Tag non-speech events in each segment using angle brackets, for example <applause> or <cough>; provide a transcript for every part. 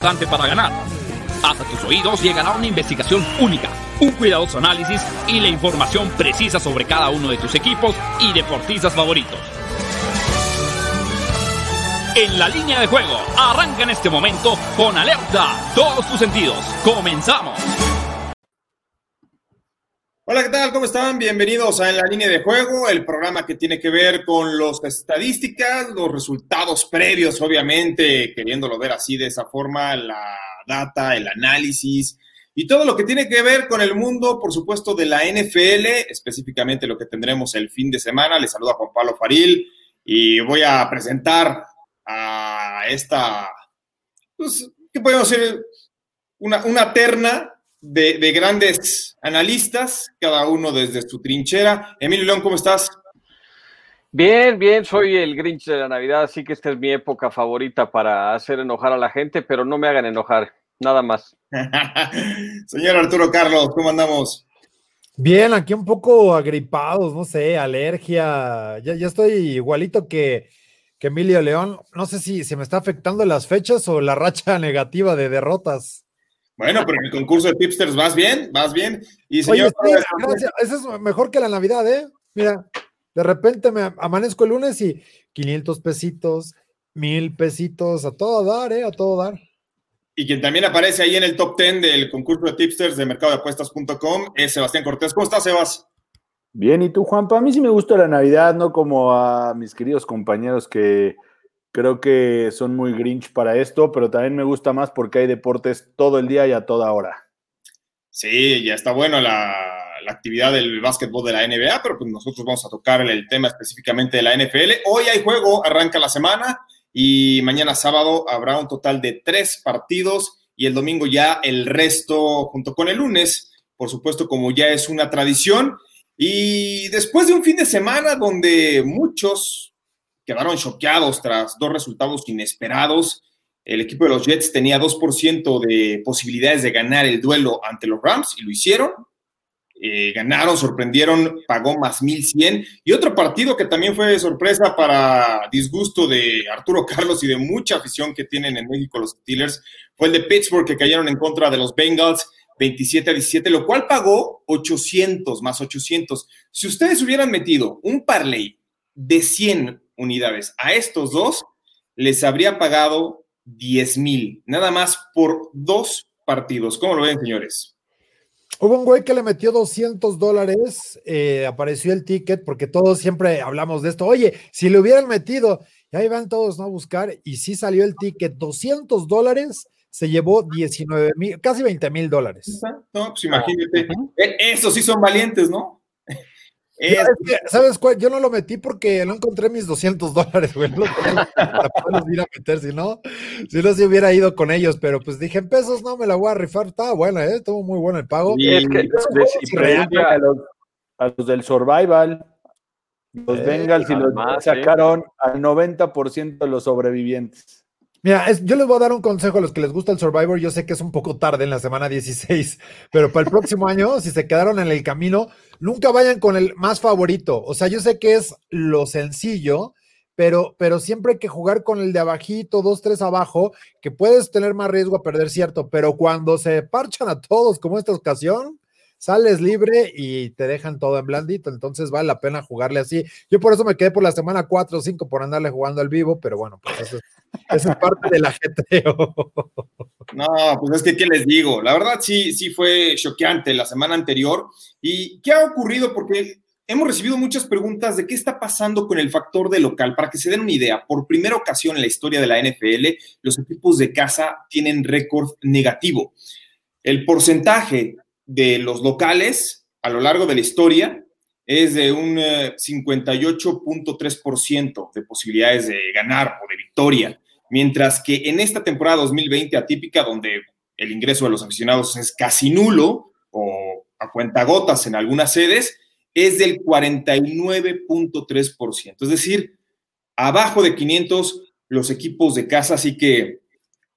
para ganar. Hasta tus oídos llegará una investigación única, un cuidadoso análisis y la información precisa sobre cada uno de tus equipos y deportistas favoritos. En la línea de juego, arranca en este momento con alerta todos tus sentidos. Comenzamos. ¿Qué tal? ¿Cómo están? Bienvenidos a En la línea de juego, el programa que tiene que ver con las estadísticas, los resultados previos, obviamente, queriéndolo ver así de esa forma, la data, el análisis y todo lo que tiene que ver con el mundo, por supuesto, de la NFL, específicamente lo que tendremos el fin de semana. Les saluda Juan Pablo Faril y voy a presentar a esta, pues, ¿qué podemos decir? Una, una terna de, grandes analistas, cada uno desde su trinchera. Emilio León, ¿cómo estás? Bien, bien, soy el Grinch de la Navidad, así que esta es mi época favorita para hacer enojar a la gente, pero no me hagan enojar, nada más. <laughs> Señor Arturo Carlos, ¿cómo andamos? Bien, aquí un poco agripados, no sé, alergia. Ya, ya estoy igualito que, que Emilio León. No sé si se me está afectando las fechas o la racha <laughs> negativa de derrotas. Bueno, pero en el concurso de tipsters vas bien, vas bien. Y señor, Oye, gracias. Eso es mejor que la Navidad, ¿eh? Mira, de repente me amanezco el lunes y 500 pesitos, mil pesitos, a todo dar, ¿eh? A todo dar. Y quien también aparece ahí en el top 10 del concurso de tipsters de mercadodeapuestas.com es Sebastián Cortés. ¿Cómo estás, Sebas? Bien, ¿y tú, Juan? Para mí sí me gusta la Navidad, no como a mis queridos compañeros que Creo que son muy grinch para esto, pero también me gusta más porque hay deportes todo el día y a toda hora. Sí, ya está bueno la, actividad del básquetbol de la NBA, pero pues nosotros vamos a tocar el tema específicamente de la NFL. Hoy hay juego, arranca la semana y mañana sábado habrá un total de tres partidos y el domingo ya el resto junto con el lunes, por supuesto como ya es una tradición. Y después de un fin de semana donde muchos, quedaron choqueados tras dos resultados inesperados. El equipo de los Jets tenía 2% de posibilidades de ganar el duelo ante los Rams y lo hicieron. Eh, ganaron, sorprendieron, pagó más 1100. Y otro partido que también fue sorpresa para disgusto de Arturo Carlos y de mucha afición que tienen en México los Steelers fue el de Pittsburgh que cayeron en contra de los Bengals 27 a 17, lo cual pagó 800 más 800. Si ustedes hubieran metido un parlay de 100 unidades. A estos dos les habría pagado 10 mil, nada más por dos partidos. ¿Cómo lo ven, señores? Hubo un güey que le metió 200 dólares, eh, apareció el ticket, porque todos siempre hablamos de esto. Oye, si le hubieran metido, y ahí van todos ¿no? a buscar, y sí salió el ticket, 200 dólares, se llevó 19 mil, casi 20 mil dólares. No, pues imagínate. Eh, esos sí son valientes, ¿no? ¿Sabes cuál? Yo no lo metí porque no encontré mis 200 dólares, güey. para poderlos ir a meter, si no, si no se hubiera ido con ellos, pero pues dije en pesos, no me la voy a rifar. Estaba buena, ¿eh? Estuvo muy bueno el pago. Y es que, a, los, a, los, del Survival, los eh, Bengals y los sacaron al 90% de los sobrevivientes. Mira, yo les voy a dar un consejo a los que les gusta el Survivor. Yo sé que es un poco tarde en la semana 16, pero para el próximo año, si se quedaron en el camino, nunca vayan con el más favorito. O sea, yo sé que es lo sencillo, pero, pero siempre hay que jugar con el de abajito, dos, tres abajo, que puedes tener más riesgo a perder, cierto. Pero cuando se parchan a todos, como esta ocasión, sales libre y te dejan todo en blandito, entonces vale la pena jugarle así. Yo por eso me quedé por la semana 4 o 5 por andarle jugando al vivo, pero bueno, pues eso, es parte del ajetreo. <laughs> No, pues es que, ¿qué les digo? La verdad sí, sí fue choqueante la semana anterior. ¿Y qué ha ocurrido? Porque hemos recibido muchas preguntas de qué está pasando con el factor de local. Para que se den una idea, por primera ocasión en la historia de la NFL, los equipos de casa tienen récord negativo. El porcentaje de los locales a lo largo de la historia es de un 58.3% eh, de posibilidades de ganar o de victoria, mientras que en esta temporada 2020 atípica, donde el ingreso de los aficionados es casi nulo o a cuentagotas en algunas sedes, es del 49.3%. Es decir, abajo de 500 los equipos de casa, así que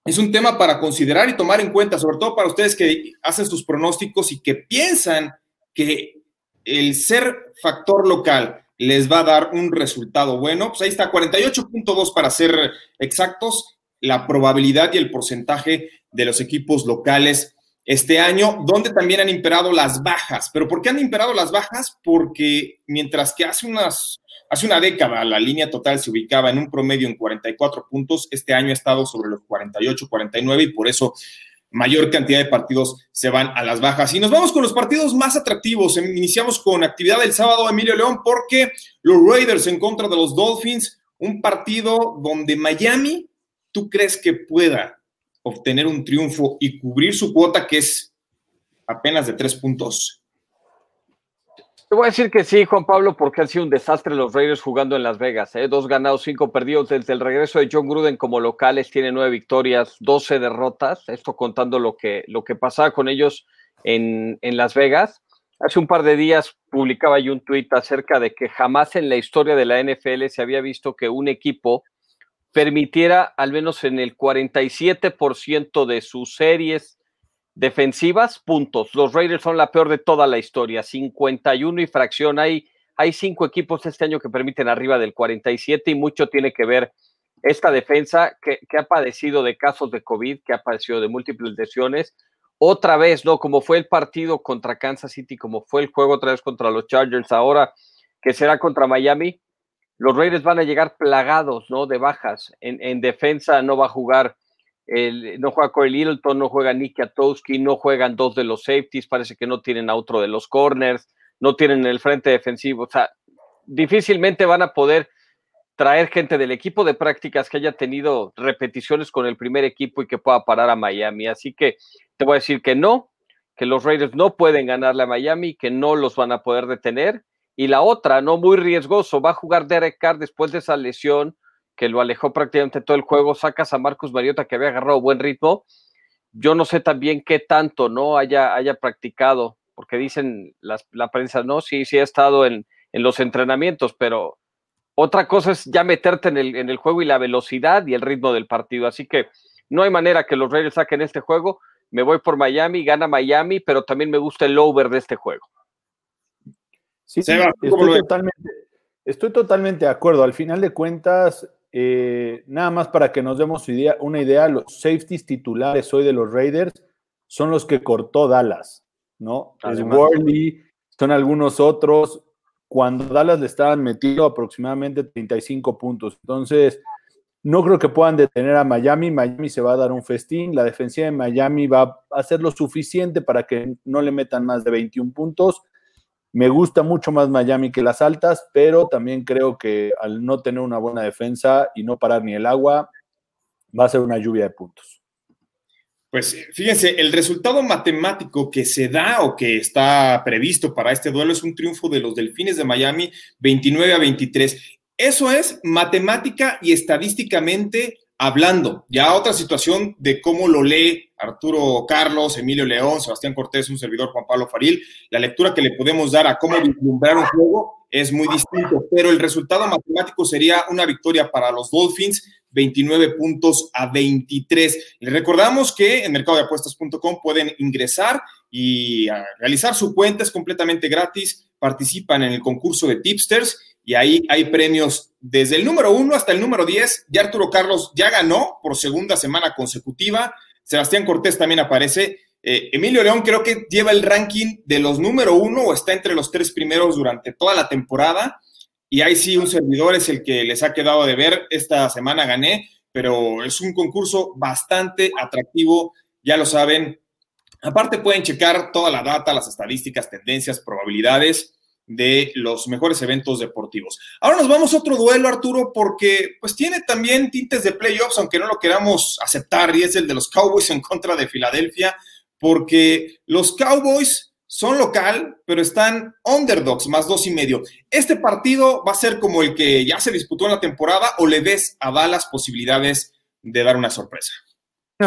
es un tema para considerar y tomar en cuenta, sobre todo para ustedes que hacen sus pronósticos y que piensan que el ser factor local les va a dar un resultado bueno. Pues ahí está, 48.2 para ser exactos. la probabilidad y el porcentaje de los equipos locales este año, donde también han imperado las bajas. ¿Pero por qué han imperado las bajas? Porque mientras que hace, unas, hace una década la línea total se ubicaba en un promedio en 44 puntos, este año ha estado sobre los 48, 49 y por eso mayor cantidad de partidos se van a las bajas. Y nos vamos con los partidos más atractivos. Iniciamos con actividad del sábado, Emilio León, porque los Raiders en contra de los Dolphins, un partido donde Miami, ¿tú crees que pueda obtener un triunfo y cubrir su cuota que es apenas de tres puntos? Te voy a decir que sí, Juan Pablo, porque han sido un desastre los Raiders jugando en Las Vegas. ¿eh? Dos ganados, cinco perdidos. Desde el regreso de John Gruden como locales, tiene nueve victorias, doce derrotas. Esto contando lo que, lo que pasaba con ellos en, en Las Vegas. Hace un par de días publicaba yo un tuit acerca de que jamás en la historia de la NFL se había visto que un equipo permitiera al menos en el 47% de sus series defensivas, puntos. Los Raiders son la peor de toda la historia, 51 y fracción. Hay, hay cinco equipos este año que permiten arriba del 47 y mucho tiene que ver esta defensa que, que, ha padecido de casos de COVID, que ha padecido de múltiples lesiones. Otra vez, ¿no? Como fue el partido contra Kansas City, como fue el juego otra vez contra los Chargers, ahora que será contra Miami, los Raiders van a llegar plagados, ¿no? De bajas. En, en defensa no va a jugar el, no juega Corey Littleton, no juega Nick Katowski, no juegan dos de los safeties, parece que no tienen a otro de los corners, no tienen el frente defensivo, o sea, difícilmente van a poder traer gente del equipo de prácticas que haya tenido repeticiones con el primer equipo y que pueda parar a Miami. Así que te voy a decir que no, que los Raiders no pueden ganarle a Miami, que no los van a poder detener. Y la otra, no muy riesgoso, va a jugar Derek Carr después de esa lesión que lo alejó prácticamente todo el juego, sacas a Marcus Mariota que había agarrado buen ritmo. Yo no sé también qué tanto no haya, haya practicado, porque dicen las, la prensa, no, sí, sí ha estado en, en, los entrenamientos, pero otra cosa es ya meterte en el, en el juego y la velocidad y el ritmo del partido. Así que no hay manera que los Raiders saquen este juego. Me voy por Miami, gana Miami, pero también me gusta el over de este juego. Sí, sí estoy, totalmente, estoy totalmente de acuerdo. Al final de cuentas, eh, nada más para que nos demos idea, una idea, los safeties titulares hoy de los Raiders son los que cortó Dallas, ¿no? Es Worley, son algunos otros. Cuando Dallas le estaban metiendo aproximadamente 35 puntos. Entonces, no creo que puedan detener a Miami. Miami se va a dar un festín. La defensiva de Miami va a hacer lo suficiente para que no le metan más de 21 puntos. Me gusta mucho más Miami que las altas, pero también creo que al no tener una buena defensa y no parar ni el agua, va a ser una lluvia de puntos. Pues fíjense, el resultado matemático que se da o que está previsto para este duelo es un triunfo de los Delfines de Miami 29 a 23. Eso es matemática y estadísticamente hablando. Ya otra situación de cómo lo lee Arturo Carlos, Emilio León, Sebastián Cortés, un servidor Juan Pablo Faril, la lectura que le podemos dar a cómo vislumbrar un juego es muy distinto, pero el resultado matemático sería una victoria para los Dolphins, 29 puntos a 23. Les recordamos que en mercadodeapuestas.com pueden ingresar y realizar su cuenta, es completamente gratis, participan en el concurso de tipsters y ahí hay premios desde el número uno hasta el número 10. Ya Arturo Carlos ya ganó por segunda semana consecutiva. Sebastián Cortés también aparece. Eh, Emilio León creo que lleva el ranking de los número uno o está entre los tres primeros durante toda la temporada. Y ahí sí, un servidor es el que les ha quedado de ver. Esta semana gané, pero es un concurso bastante atractivo, ya lo saben. Aparte pueden checar toda la data, las estadísticas, tendencias, probabilidades de los mejores eventos deportivos. Ahora nos vamos a otro duelo, Arturo, porque pues tiene también tintes de playoffs, aunque no lo queramos aceptar, y es el de los Cowboys en contra de Filadelfia, porque los Cowboys son local, pero están underdogs, más dos y medio. ¿Este partido va a ser como el que ya se disputó en la temporada o le ves a Dallas posibilidades de dar una sorpresa?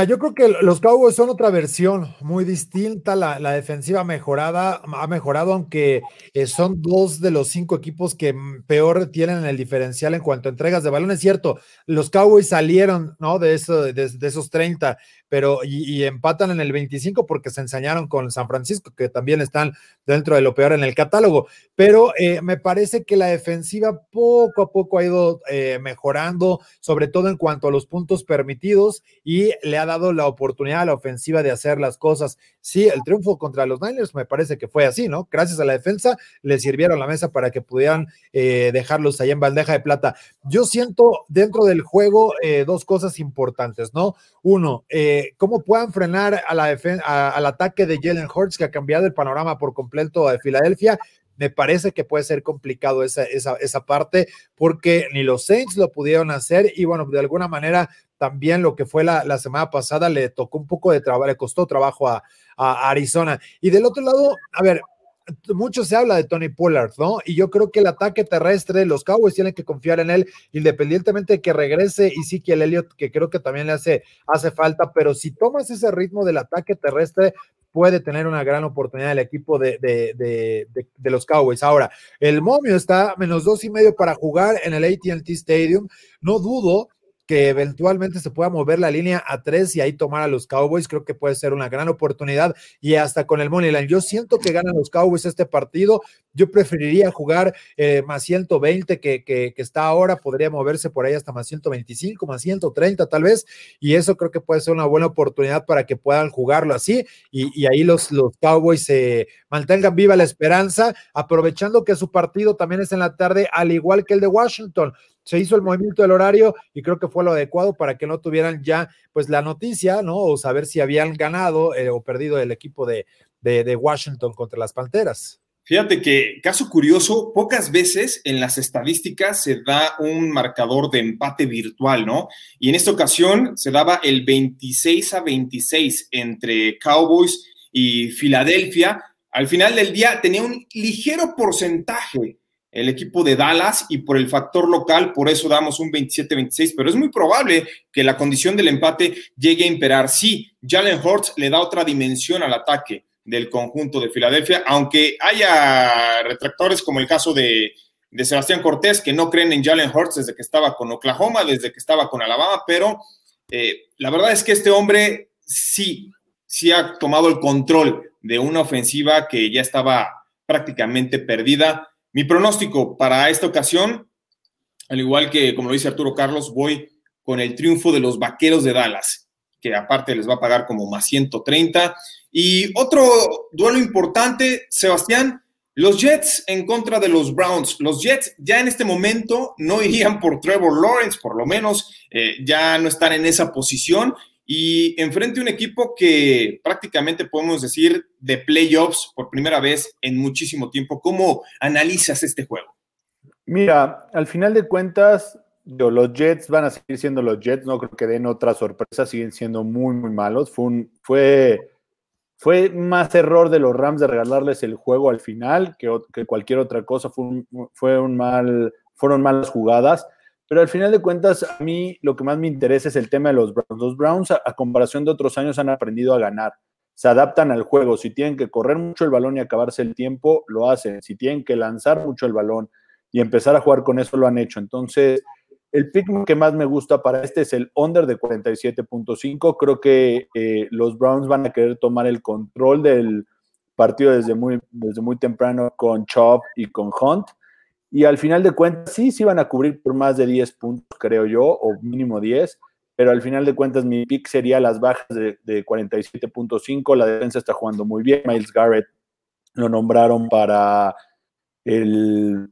Yo creo que los Cowboys son otra versión muy distinta. La, defensiva mejorada, ha mejorado, aunque eh, son dos de los cinco equipos que peor tienen el diferencial en cuanto a entregas de balón. Es cierto, los Cowboys salieron ¿no? de esos 30, pero y, y, empatan en el 25 porque se ensañaron con San Francisco, que también están dentro de lo peor en el catálogo. Pero eh, me parece que la defensiva poco a poco ha ido eh, mejorando, sobre todo en cuanto a los puntos permitidos y le ha dado la oportunidad a la ofensiva de hacer las cosas. Sí, el triunfo contra los Niners me parece que fue así, ¿no? Gracias a la defensa le sirvieron la mesa para que pudieran eh, dejarlos ahí en bandeja de plata. Yo siento dentro del juego dos cosas importantes, ¿no? Uno, cómo puedan frenar a la al ataque de Jalen Hurts, que ha cambiado el panorama por completo de Filadelfia me parece que puede ser complicado esa, esa, parte porque ni los Saints lo pudieron hacer y bueno, de alguna manera también lo que fue la, semana pasada le tocó un poco de trabajo, le costó trabajo a, Arizona. Y del otro lado, a ver, mucho se habla de Tony Pollard, ¿no? Y yo creo que el ataque terrestre, los Cowboys tienen que confiar en él, independientemente de que regrese y sí que el Elliott, que creo que también le hace, hace falta, pero si tomas ese ritmo del ataque terrestre, puede tener una gran oportunidad el equipo de, de, de, los Cowboys. Ahora, el momio está menos dos y medio para jugar en el ATT Stadium. No dudo que eventualmente se pueda mover la línea a tres y ahí tomar a los Cowboys, creo que puede ser una gran oportunidad y hasta con el Moneyline. Yo siento que ganan los Cowboys este partido. Yo preferiría jugar eh, más 120 que, que, que, está ahora, podría moverse por ahí hasta más 125, más 130 tal vez, y eso creo que puede ser una buena oportunidad para que puedan jugarlo así y, ahí los, los Cowboys se mantengan viva la esperanza, aprovechando que su partido también es en la tarde, al igual que el de Washington se hizo el movimiento del horario y creo que fue lo adecuado para que no tuvieran ya pues la noticia, ¿no? O saber si habían ganado eh, o perdido el equipo de, de, Washington contra las Panteras. Fíjate que, caso curioso, pocas veces en las estadísticas se da un marcador de empate virtual, ¿no? Y en esta ocasión se daba el 26 a 26 entre Cowboys y Filadelfia. Al final del día tenía un ligero porcentaje el equipo de Dallas y por el factor local, por eso damos un 27-26, pero es muy probable que la condición del empate llegue a imperar. Sí, Jalen Hurts le da otra dimensión al ataque del conjunto de Filadelfia, aunque haya retractores como el caso de, Sebastián Cortés, que no creen en Jalen Hurts desde que estaba con Oklahoma, desde que estaba con Alabama, pero eh, la verdad es que este hombre sí, sí ha tomado el control de una ofensiva que ya estaba prácticamente perdida mi pronóstico para esta ocasión, al igual que como lo dice Arturo Carlos, voy con el triunfo de los Vaqueros de Dallas, que aparte les va a pagar como más 130. Y otro duelo importante, Sebastián, los Jets en contra de los Browns. Los Jets ya en este momento no <laughs> irían por Trevor Lawrence, por lo menos eh, ya no están en esa posición y enfrente un equipo que prácticamente podemos decir de playoffs por primera vez en muchísimo tiempo. ¿Cómo analizas este juego? Mira, al final de cuentas, los Jets van a seguir siendo los Jets, no creo que den otra sorpresa, siguen siendo muy, muy malos. Fue, un, fue, más error de los Rams de regalarles el juego al final que, cualquier otra cosa, fue fue un mal, fueron malas jugadas. Pero al final de cuentas, a mí lo que más me interesa es el tema de los Browns. Los Browns, a, comparación de otros años, han aprendido a ganar. Se adaptan al juego. Si tienen que correr mucho el balón y acabarse el tiempo, lo hacen. Si tienen que lanzar mucho el balón y empezar a jugar con eso, lo han hecho. Entonces, el pick que más me gusta para este es el under de 47.5. Creo que eh, los Browns van a querer tomar el control del partido desde muy, desde muy temprano con Chop y con Hunt y al final de cuentas, sí, sí van a cubrir por más de 10 puntos, creo yo, o mínimo 10, pero al final de cuentas mi pick sería las bajas de, 47.5. La defensa está jugando muy bien. Miles Garrett lo nombraron para el,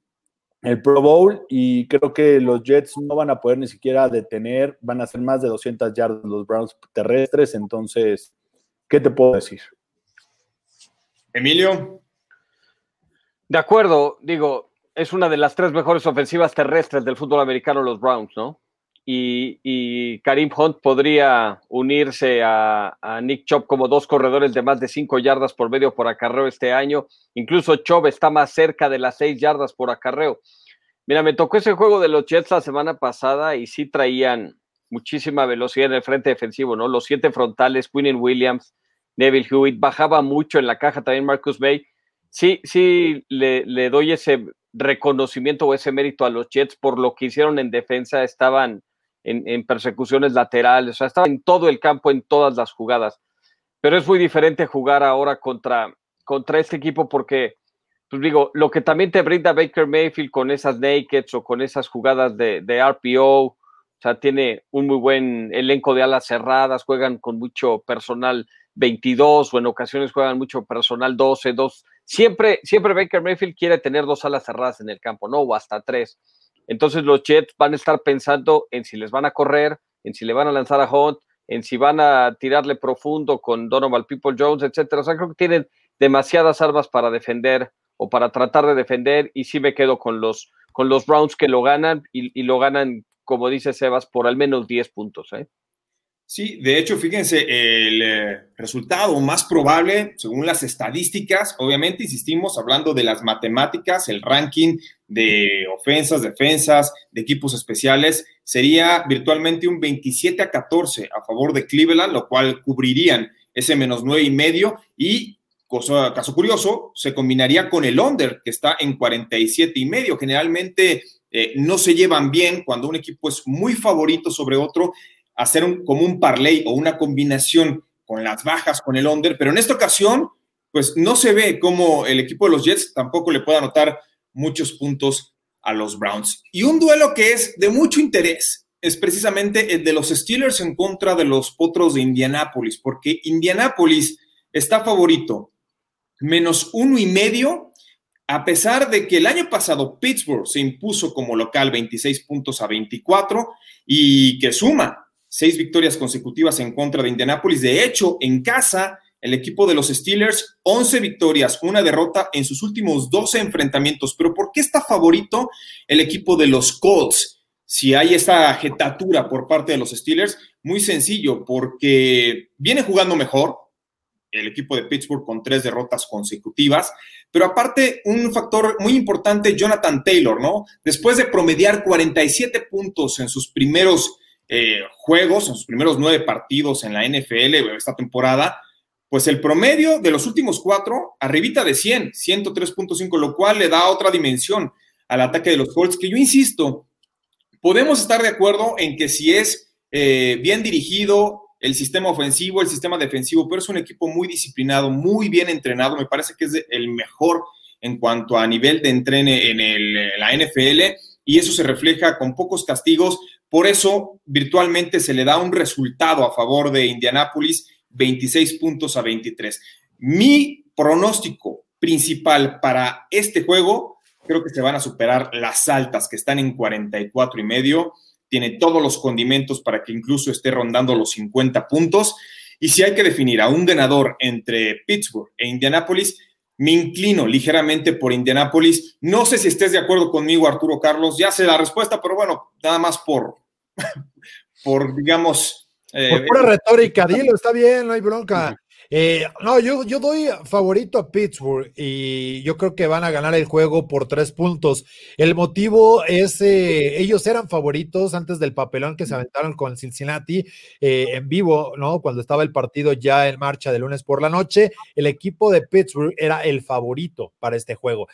el, Pro Bowl y creo que los Jets no van a poder ni siquiera detener, van a hacer más de 200 yardas los Browns terrestres. Entonces, ¿qué te puedo decir? Emilio. De acuerdo, digo, es una de las tres mejores ofensivas terrestres del fútbol americano, los Browns, ¿no? Y, Karim Hunt podría unirse a, Nick Chop como dos corredores de más de cinco yardas por medio por acarreo este año. Incluso Chop está más cerca de las seis yardas por acarreo. Mira, me tocó ese juego de los Jets la semana pasada y sí traían muchísima velocidad en el frente defensivo, ¿no? Los siete frontales, Quinnen Williams, Neville Hewitt, bajaba mucho en la caja también Marcus Bay. Sí, sí, le doy ese reconocimiento o ese mérito a los Jets por lo que hicieron en defensa, estaban en, persecuciones laterales, o sea, estaban en todo el campo, en todas las jugadas. Pero es muy diferente jugar ahora contra, contra este equipo porque pues digo, lo que también te brinda Baker Mayfield con esas nakeds o con esas jugadas de, de RPO, o sea, tiene un muy buen elenco de alas cerradas, juegan con mucho personal 22 o en ocasiones juegan mucho personal 12, 2. Siempre, siempre Baker Mayfield quiere tener dos alas cerradas en el campo, ¿no? O hasta tres. Entonces los Jets van a estar pensando en si les van a correr, en si le van a lanzar a Hunt, en si van a tirarle profundo con Donovan People Jones, etcétera. O sea, creo que tienen demasiadas armas para defender o para tratar de defender y sí me quedo con los, con los Browns que lo ganan y, y lo ganan, como dice Sebas, por al menos 10 puntos. ¿eh? Sí, de hecho, fíjense, el eh, resultado más probable, según las estadísticas, obviamente, insistimos, hablando de las matemáticas, el ranking de ofensas, defensas, de equipos especiales, sería virtualmente un 27 a 14 a favor de Cleveland, lo cual cubrirían ese menos nueve y medio y cosa, caso curioso, se combinaría con el under, que está en 47 y medio. Generalmente eh, no se llevan bien cuando un equipo es muy favorito sobre otro hacer un, como un parlay o una combinación con las bajas, con el under, pero en esta ocasión, pues no se ve cómo el equipo de los Jets tampoco le puede anotar muchos puntos a los Browns. Y un duelo que es de mucho interés es precisamente el de los Steelers en contra de los Potros de Indianápolis, porque Indianápolis está favorito menos uno y medio, a pesar de que el año pasado Pittsburgh se impuso como local 26 puntos a 24 y que suma seis victorias consecutivas en contra de Indianápolis. De hecho, en casa, el equipo de los Steelers, 11 victorias, una derrota en sus últimos 12 enfrentamientos. Pero ¿por qué está favorito el equipo de los Colts? Si hay esta jetatura por parte de los Steelers, muy sencillo, porque viene jugando mejor, el equipo de Pittsburgh con tres derrotas consecutivas. Pero aparte, un factor muy importante, Jonathan Taylor, ¿no? Después de promediar 47 puntos en sus primeros eh, juegos, en sus primeros nueve partidos en la NFL esta temporada, pues el promedio de los últimos cuatro, arribita de 100, 103.5, lo cual le da otra dimensión al ataque de los Colts, que yo insisto, podemos estar de acuerdo en que si es eh, bien dirigido el sistema ofensivo, el sistema defensivo, pero es un equipo muy disciplinado, muy bien entrenado, me parece que es el mejor en cuanto a nivel de entrene en, en la NFL y eso se refleja con pocos castigos, por eso, virtualmente se le da un resultado a favor de Indianápolis, 26 puntos a 23. Mi pronóstico principal para este juego, creo que se van a superar las altas, que están en 44 y medio. Tiene todos los condimentos para que incluso esté rondando los 50 puntos. Y si hay que definir a un ganador entre Pittsburgh e Indianápolis, me inclino ligeramente por Indianápolis. No sé si estés de acuerdo conmigo, Arturo Carlos. Ya sé la respuesta, pero bueno, nada más por, por, digamos... Eh, por pura retórica, dilo, está bien, no hay bronca. Eh, no, yo, yo doy favorito a Pittsburgh y yo creo que van a ganar el juego por tres puntos. El motivo es, eh, ellos eran favoritos antes del papelón que se aventaron con Cincinnati en vivo, ¿no? Cuando estaba el partido ya en marcha de lunes por la noche, el equipo de Pittsburgh era el favorito para este juego.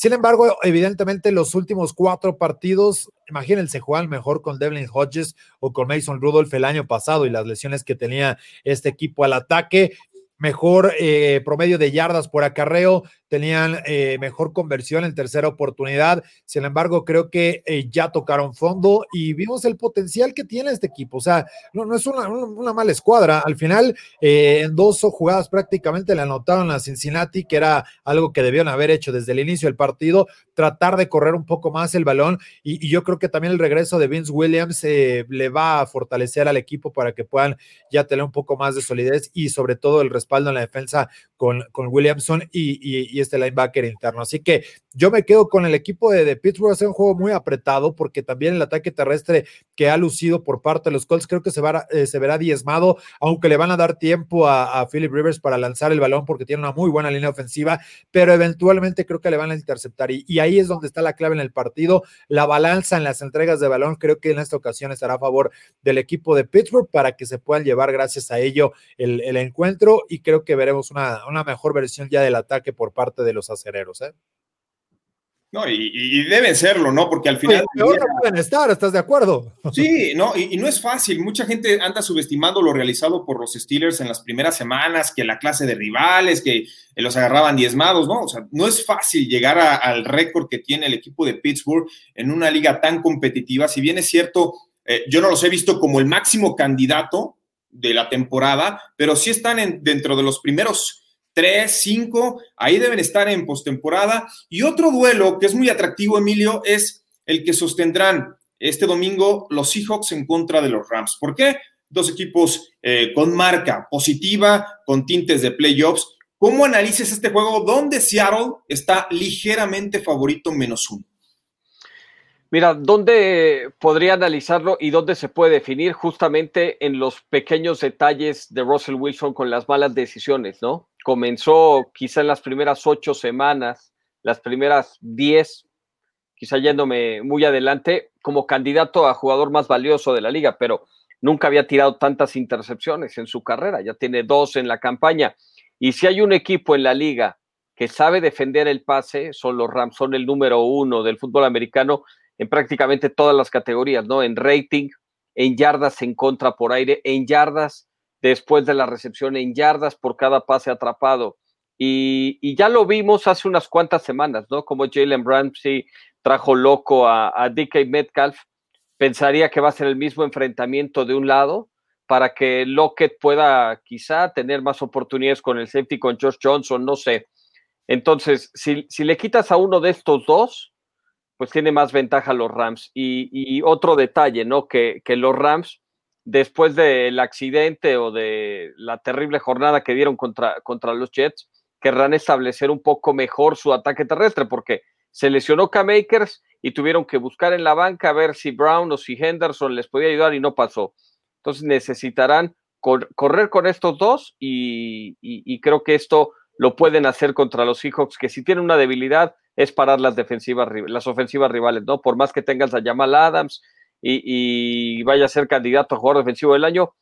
Sin embargo, evidentemente los últimos cuatro partidos, imagínense, jugar mejor con Devlin Hodges o con Mason Rudolph el año pasado y las lesiones que tenía este equipo al ataque mejor eh, promedio de yardas por acarreo, tenían eh, mejor conversión en tercera oportunidad. Sin embargo, creo que eh, ya tocaron fondo y vimos el potencial que tiene este equipo. O sea, no, es una, mala escuadra. Al final, en dos jugadas prácticamente le anotaron a Cincinnati, que era algo que debieron haber hecho desde el inicio del partido, tratar de correr un poco más el balón. Y, yo creo que también el regreso de Vince Williams le va a fortalecer al equipo para que puedan ya tener un poco más de solidez y sobre todo el respaldo en la defensa con, con Williamson y, este linebacker interno. Así que yo me quedo con el equipo de, Pittsburgh, hacer un juego muy apretado porque también el ataque terrestre que ha lucido por parte de los Colts creo que se, va, eh, se verá diezmado, aunque le van a dar tiempo a, a, Philip Rivers para lanzar el balón porque tiene una muy buena línea ofensiva, pero eventualmente creo que le van a interceptar. Y, y ahí es donde está la clave en el partido, la balanza en las entregas de balón creo que en esta ocasión estará a favor del equipo de Pittsburgh para que se puedan llevar gracias a ello el, el encuentro y creo que veremos una, una mejor versión ya del ataque por parte de los acereros. ¿eh? No, y, deben serlo, ¿no? Porque al final. no pueden estar, ¿estás de acuerdo? <laughs> Sí, no, y, no es fácil. Mucha gente anda subestimando lo realizado por los Steelers en las primeras semanas, que la clase de rivales, que los agarraban diezmados, ¿no? O sea, no es fácil llegar al récord que tiene el equipo de Pittsburgh en una liga tan competitiva. Si bien es cierto, eh, yo no los he visto como el máximo candidato de la temporada, pero sí están dentro de los primeros tres, cinco, ahí deben estar en postemporada. Y otro duelo que es muy atractivo, Emilio, es el que sostendrán este domingo los Seahawks en contra de los Rams. ¿Por qué? Dos equipos eh, con marca positiva, con tintes de playoffs. ¿Cómo analices este juego donde Seattle está ligeramente favorito menos uno? Mira, ¿dónde podría analizarlo y dónde se puede definir? Justamente en los pequeños detalles de Russell Wilson con las malas decisiones, ¿no? Comenzó quizá en las primeras ocho semanas, las primeras diez, quizá yéndome muy adelante, como candidato a jugador más valioso de la liga, pero nunca había tirado tantas intercepciones en su carrera, ya tiene dos en la campaña. Y si hay un equipo en la liga que sabe defender el pase, son los Rams, son el número uno del fútbol americano en prácticamente todas las categorías, ¿no? En rating, en yardas en contra por aire, en yardas después de la recepción, en yardas por cada pase atrapado. Y, ya lo vimos hace unas cuantas semanas, ¿no? Como Jalen Ramsey trajo loco a, a DK Metcalf. Pensaría que va a ser el mismo enfrentamiento de un lado para que Lockett pueda quizá tener más oportunidades con el safety, con Josh Johnson, no sé. Entonces, si, si le quitas a uno de estos dos, pues tiene más ventaja los Rams. Y, otro detalle, ¿no? Que, los Rams, después del accidente o de la terrible jornada que dieron contra, contra los Jets, querrán establecer un poco mejor su ataque terrestre, porque se lesionó K-Makers y tuvieron que buscar en la banca a ver si Brown o si Henderson les podía ayudar y no pasó. Entonces necesitarán correr con estos dos y, creo que esto lo pueden hacer contra los Seahawks, que si tienen una debilidad es parar las defensivas, ofensivas rivales, ¿no? Por más que tengas a Jamal Adams y, vaya a ser candidato a jugador defensivo del año,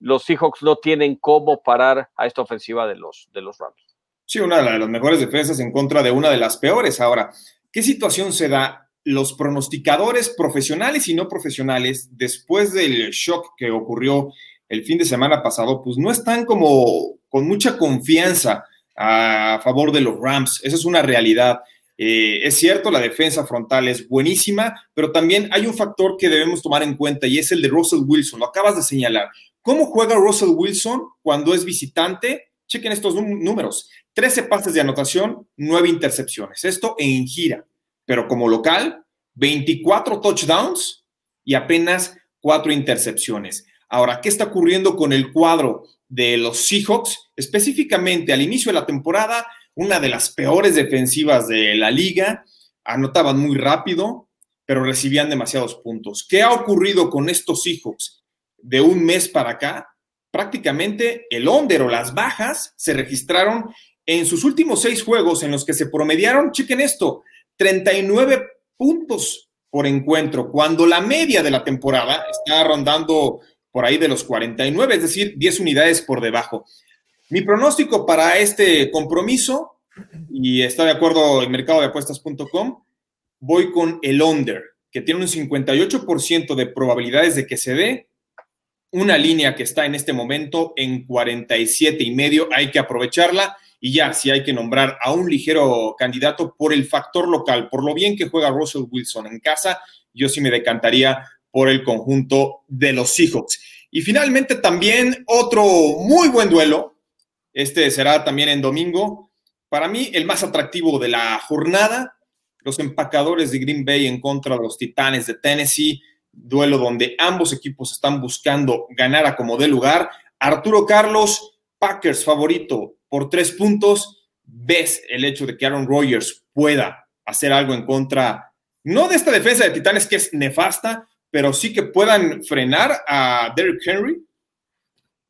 los Seahawks no tienen cómo parar a esta ofensiva de los, de los Rams. Sí, una de las mejores defensas en contra de una de las peores. Ahora, ¿qué situación se da? Los pronosticadores profesionales y no profesionales, después del shock que ocurrió el fin de semana pasado, pues no están como con mucha confianza a favor de los Rams. Esa es una realidad. Eh, es cierto, la defensa frontal es buenísima, pero también hay un factor que debemos tomar en cuenta y es el de Russell Wilson. Lo acabas de señalar. ¿Cómo juega Russell Wilson cuando es visitante? Chequen estos números. 13 pases de anotación, 9 intercepciones. Esto en gira. Pero como local, 24 touchdowns y apenas 4 intercepciones. Ahora, ¿qué está ocurriendo con el cuadro de los Seahawks? Específicamente al inicio de la temporada, una de las peores defensivas de la liga, anotaban muy rápido, pero recibían demasiados puntos. ¿Qué ha ocurrido con estos Seahawks de un mes para acá? Prácticamente el under o las bajas se registraron en sus últimos seis juegos en los que se promediaron, chequen esto, 39 puntos por encuentro, cuando la media de la temporada está rondando por ahí de los 49, es decir, 10 unidades por debajo. Mi pronóstico para este compromiso, y está de acuerdo en mercadodeapuestas.com, voy con el under, que tiene un 58% de probabilidades de que se dé. Una línea que está en este momento en 47 y medio, hay que aprovecharla. Y ya, si hay que nombrar a un ligero candidato por el factor local, por lo bien que juega Russell Wilson en casa, yo sí me decantaría por el conjunto de los Seahawks. Y finalmente también otro muy buen duelo, este será también en domingo. Para mí, el más atractivo de la jornada, los empacadores de Green Bay en contra de los Titanes de Tennessee, duelo donde ambos equipos están buscando ganar a como de lugar. Arturo Carlos, Packers favorito por tres puntos. ¿Ves el hecho de que Aaron Rodgers pueda hacer algo en contra, no de esta defensa de Titanes que es nefasta, pero sí que puedan frenar a Derrick Henry?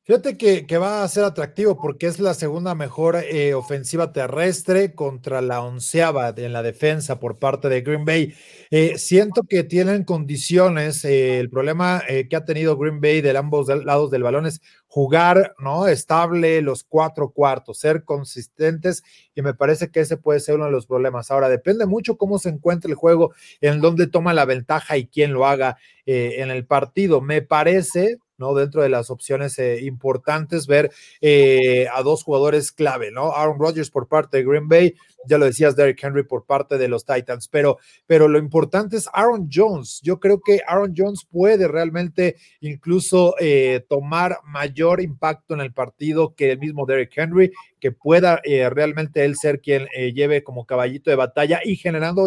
Fíjate que, va a ser atractivo porque es la segunda mejor eh, ofensiva terrestre contra la onceava en la defensa por parte de Green Bay. Eh, siento que tienen condiciones. Eh, el problema eh, que ha tenido Green Bay de ambos lados del balón es jugar no estable los cuatro cuartos, ser consistentes y me parece que ese puede ser uno de los problemas. Ahora depende mucho cómo se encuentre el juego, en dónde toma la ventaja y quién lo haga en el partido. Me parece ¿no? Dentro de las opciones eh, importantes, ver eh, a dos jugadores clave, ¿no? Aaron Rodgers por parte de Green Bay, ya lo decías, Derrick Henry por parte de los Titans, pero, pero lo importante es Aaron Jones. Yo creo que Aaron Jones puede realmente incluso eh, tomar mayor impacto en el partido que el mismo Derrick Henry, que pueda eh, realmente él ser quien eh, lleve como caballito de batalla y generando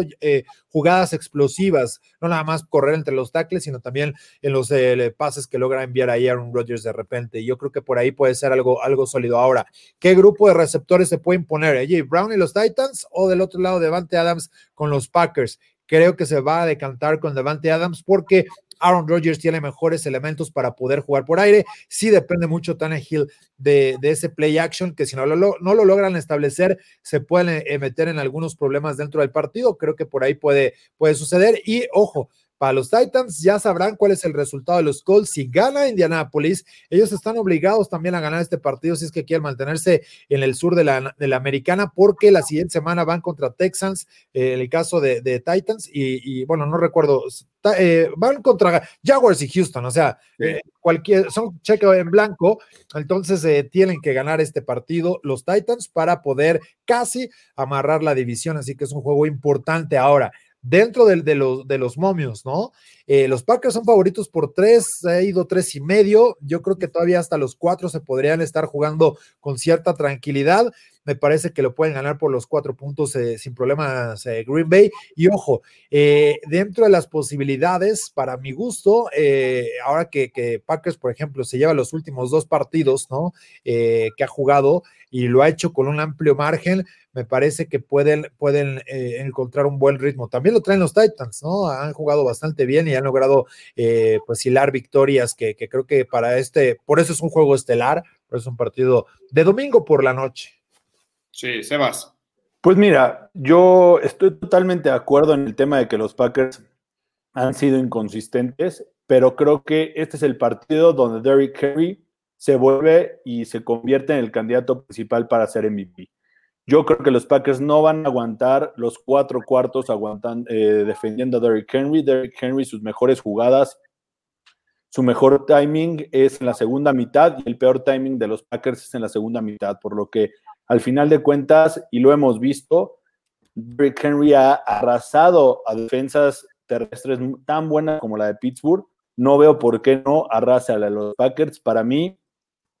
jugadas explosivas, no nada más correr entre los tackles, sino también en los pases que logra enviar ahí Aaron Rodgers de repente. Yo creo que por ahí puede ser algo, algo sólido. Ahora, ¿qué grupo de receptores se pueden poner? AJ Brown y los Titans o del otro lado Devante Adams con los Packers. Creo que se va a decantar con Devante Adams porque Aaron Rodgers tiene mejores elementos para poder jugar por aire. Sí depende mucho Tannehill de, de ese play action, que si no lo, no lo logran establecer, se pueden eh, meter en algunos problemas dentro del partido. Creo que por ahí puede, puede suceder. Y ojo, para los Titans ya sabrán cuál es el resultado de los Colts. Si gana Indianapolis, ellos están obligados también a ganar este partido si es que quieren mantenerse en el sur de la, de la americana, porque la siguiente semana van contra Texans, eh, en el caso de, Titans, y, bueno, no recuerdo, eh, van contra Jaguars y Houston, o sea, eh, cualquier, son cheque en blanco, entonces tienen que ganar este partido los Titans para poder casi amarrar la división, así que es un juego importante ahora dentro de, los momios, ¿no? Eh, los Packers son favoritos por tres, ha ido tres y medio. Yo creo que todavía hasta los cuatro se podrían estar jugando con cierta tranquilidad. Me parece que lo pueden ganar por los cuatro puntos eh, sin problemas eh, Green Bay. Y ojo, dentro de las posibilidades, para mi gusto, ahora que, que, Packers, por ejemplo, se lleva los últimos dos partidos, ¿no? que ha jugado y lo ha hecho con un amplio margen, me parece que pueden, pueden encontrar un buen ritmo. También lo traen los Titans, ¿no? Han jugado bastante bien y han logrado eh, pues hilar victorias que, creo que para este, por eso es un juego estelar, por eso es un partido de domingo por la noche. Sí, Sebas. Pues mira, yo estoy totalmente de acuerdo en el tema de que los Packers han sido inconsistentes, pero creo que este es el partido donde Derrick Henry se vuelve y se convierte en el candidato principal para ser MVP. Yo creo que los Packers no van a aguantar los cuatro cuartos aguantan, eh, defendiendo a Derrick Henry. Derrick Henry, sus mejores jugadas, su mejor timing es en la segunda mitad y el peor timing de los Packers es en la segunda mitad, por lo que al final de cuentas, y lo hemos visto, Derrick Henry ha arrasado a defensas terrestres tan buenas como la de Pittsburgh. No veo por qué no arrasa a los Packers. Para mí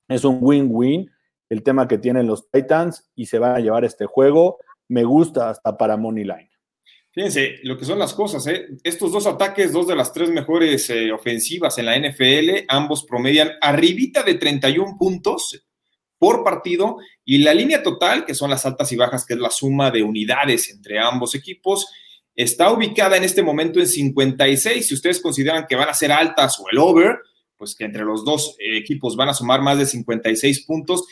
es un win-win el tema que tienen los Titans y se van a llevar este juego. Me gusta hasta para Money Line. Fíjense lo que son las cosas. ¿eh? Estos dos ataques, dos de las tres mejores eh, ofensivas en la NFL, ambos promedian arribita de 31 puntos por partido y la línea total, que son las altas y bajas, que es la suma de unidades entre ambos equipos, está ubicada en este momento en 56. Si ustedes consideran que van a ser altas o el over, pues que entre los dos eh, equipos van a sumar más de 56 puntos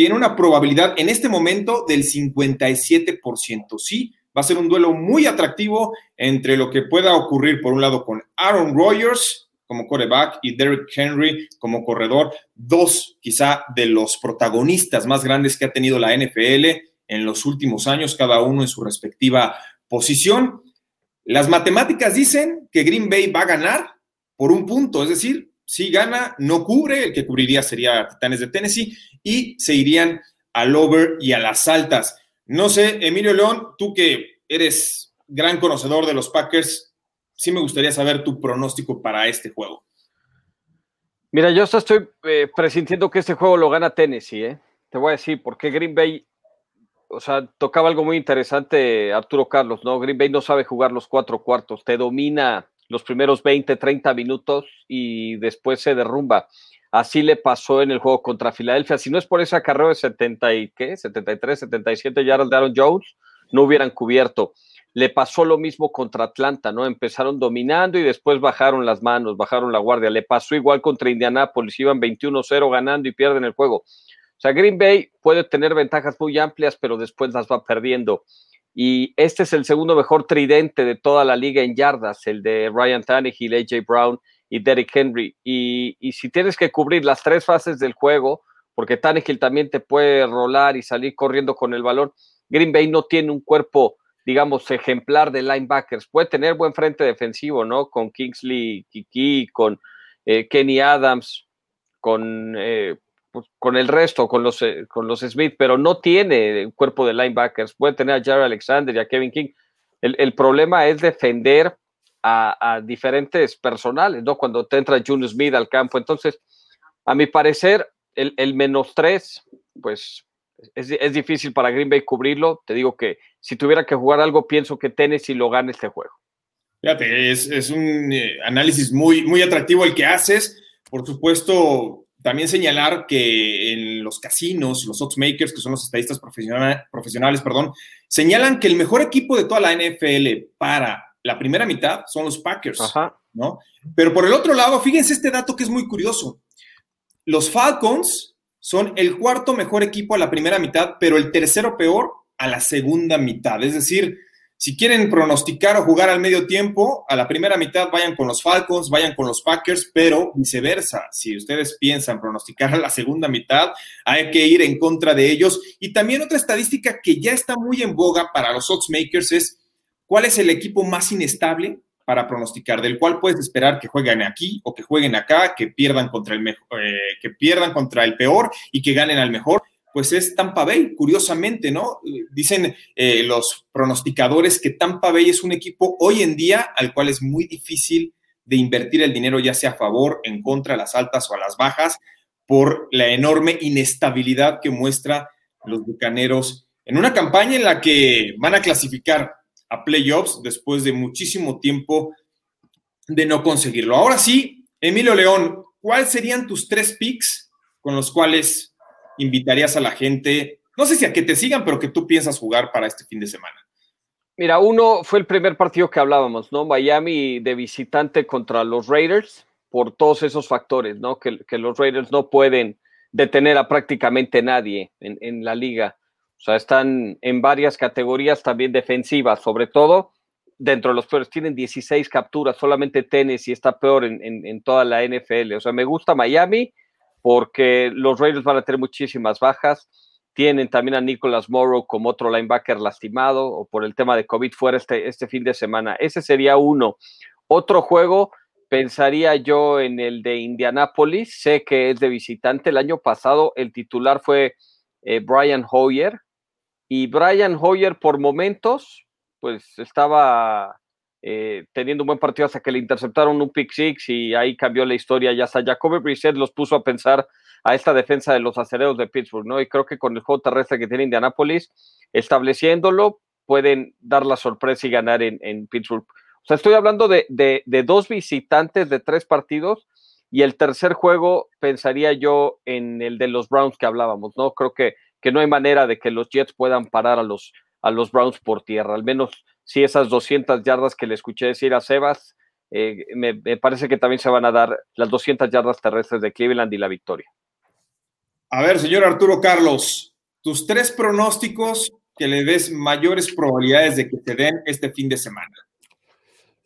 tiene una probabilidad en este momento del 57%. Sí, va a ser un duelo muy atractivo entre lo que pueda ocurrir, por un lado, con Aaron Rodgers como coreback y Derrick Henry como corredor, dos quizá de los protagonistas más grandes que ha tenido la NFL en los últimos años, cada uno en su respectiva posición. Las matemáticas dicen que Green Bay va a ganar por un punto, es decir, si gana, no cubre, el que cubriría sería Titanes de Tennessee, y se irían al over y a las altas. No sé, Emilio León, tú que eres gran conocedor de los Packers, sí me gustaría saber tu pronóstico para este juego. Mira, yo estoy eh, presintiendo que este juego lo gana Tennessee, ¿eh? Te voy a decir, porque Green Bay, o sea, tocaba algo muy interesante Arturo Carlos, ¿no? Green Bay no sabe jugar los cuatro cuartos, te domina los primeros 20, 30 minutos y después se derrumba. Así le pasó en el juego contra Filadelfia. Si no es por esa carrera de 70 y qué, 73, 77 yardas de Aaron Jones, no hubieran cubierto. le pasó lo mismo contra Atlanta, ¿no? Empezaron dominando y después bajaron las manos, bajaron la guardia. Le pasó igual contra Indianápolis, iban 21-0 ganando y pierden el juego. O sea, Green Bay puede tener ventajas muy amplias, pero después las va perdiendo. Y este es el segundo mejor tridente de toda la liga en yardas, el de Ryan Tannehill, AJ Brown y Derrick Henry. Y, y si tienes que cubrir las tres fases del juego, porque Tannehill también te puede rolar y salir corriendo con el balón, Green Bay no tiene un cuerpo digamos, ejemplar de linebackers. Puede tener buen frente defensivo, ¿no? Con Kingsley Kiki, con eh, Kenny Adams, con, eh, pues, con el resto, con los, eh, con los Smith, pero no tiene un cuerpo de linebackers. Puede tener a Jared Alexander y a Kevin King. El, problema es defender a, diferentes personales, ¿no? Cuando te entra Junior Smith al campo. Entonces, a mi parecer, el, el menos tres, pues es, difícil para Green Bay cubrirlo. Te digo que si tuviera que jugar algo, pienso que Tennessee lo gane este juego. Fíjate, es, un eh, análisis muy, muy atractivo el que haces. Por supuesto, también señalar que en los casinos, los oddsmakers, que son los estadistas profesionales, profesionales perdón, señalan que el mejor equipo de toda la NFL para la primera mitad son los Packers, ¿no? Pero por el otro lado, fíjense este dato que es muy curioso. Los Falcons son el cuarto mejor equipo a la primera mitad, pero el tercero peor a la segunda mitad. Es decir, si quieren pronosticar o jugar al medio tiempo, a la primera mitad vayan con los Falcons, vayan con los Packers, pero viceversa. Si ustedes piensan pronosticar a la segunda mitad, hay que ir en contra de ellos. Y también otra estadística que ya está muy en boga para los oddsmakers es cuál es el equipo más inestable para pronosticar, del cual puedes esperar que jueguen aquí o que jueguen acá, que pierdan contra el eh, que pierdan contra el peor y que ganen al mejor. Pues es Tampa Bay, curiosamente, ¿no? Dicen eh, los pronosticadores que Tampa Bay es un equipo hoy en día al cual es muy difícil de invertir el dinero, ya sea a favor, en contra, a las altas o a las bajas, por la enorme inestabilidad que muestra los bucaneros en una campaña en la que van a clasificar a playoffs después de muchísimo tiempo de no conseguirlo. Ahora sí, Emilio León, ¿cuáles serían tus tres picks con los cuales invitarías a la gente, no sé si a que te sigan, pero que tú piensas jugar para este fin de semana? Mira, uno fue el primer partido que hablábamos, ¿no? Miami de visitante contra los Raiders, por todos esos factores, ¿no? Que, los Raiders no pueden detener a prácticamente nadie en, en la liga. O sea, están en varias categorías también defensivas, sobre todo dentro de los peores. Tienen 16 capturas, solamente Tennessee está peor en, toda la NFL. O sea, me gusta Miami porque los Raiders van a tener muchísimas bajas. Tienen también a Nicholas Morrow como otro linebacker lastimado o por el tema de COVID fuera este, este fin de semana. Ese sería uno. Otro juego, pensaría yo en el de Indianapolis. Sé que es de visitante. El año pasado el titular fue eh, Brian Hoyer, y Brian Hoyer por momentos, pues estaba eh, teniendo un buen partido hasta que le interceptaron un pick six y ahí cambió la historia. Ya hasta Jacoby Brissett los puso a pensar a esta defensa de los acereros de Pittsburgh, ¿no? Y creo que con el juego terrestre que tiene Indianapolis, estableciéndolo, pueden dar la sorpresa y ganar en, Pittsburgh. O sea, estoy hablando de, de, dos visitantes de tres partidos y el tercer juego pensaría yo en el de los Browns que hablábamos, ¿no? Creo que que no hay manera de que los Jets puedan parar a los, a los Browns por tierra. Al menos si esas 200 yardas que le escuché decir a Sebas, eh, me, parece que también se van a dar las 200 yardas terrestres de Cleveland y la victoria. A ver, señor Arturo Carlos, tus tres pronósticos que le des mayores probabilidades de que te den este fin de semana.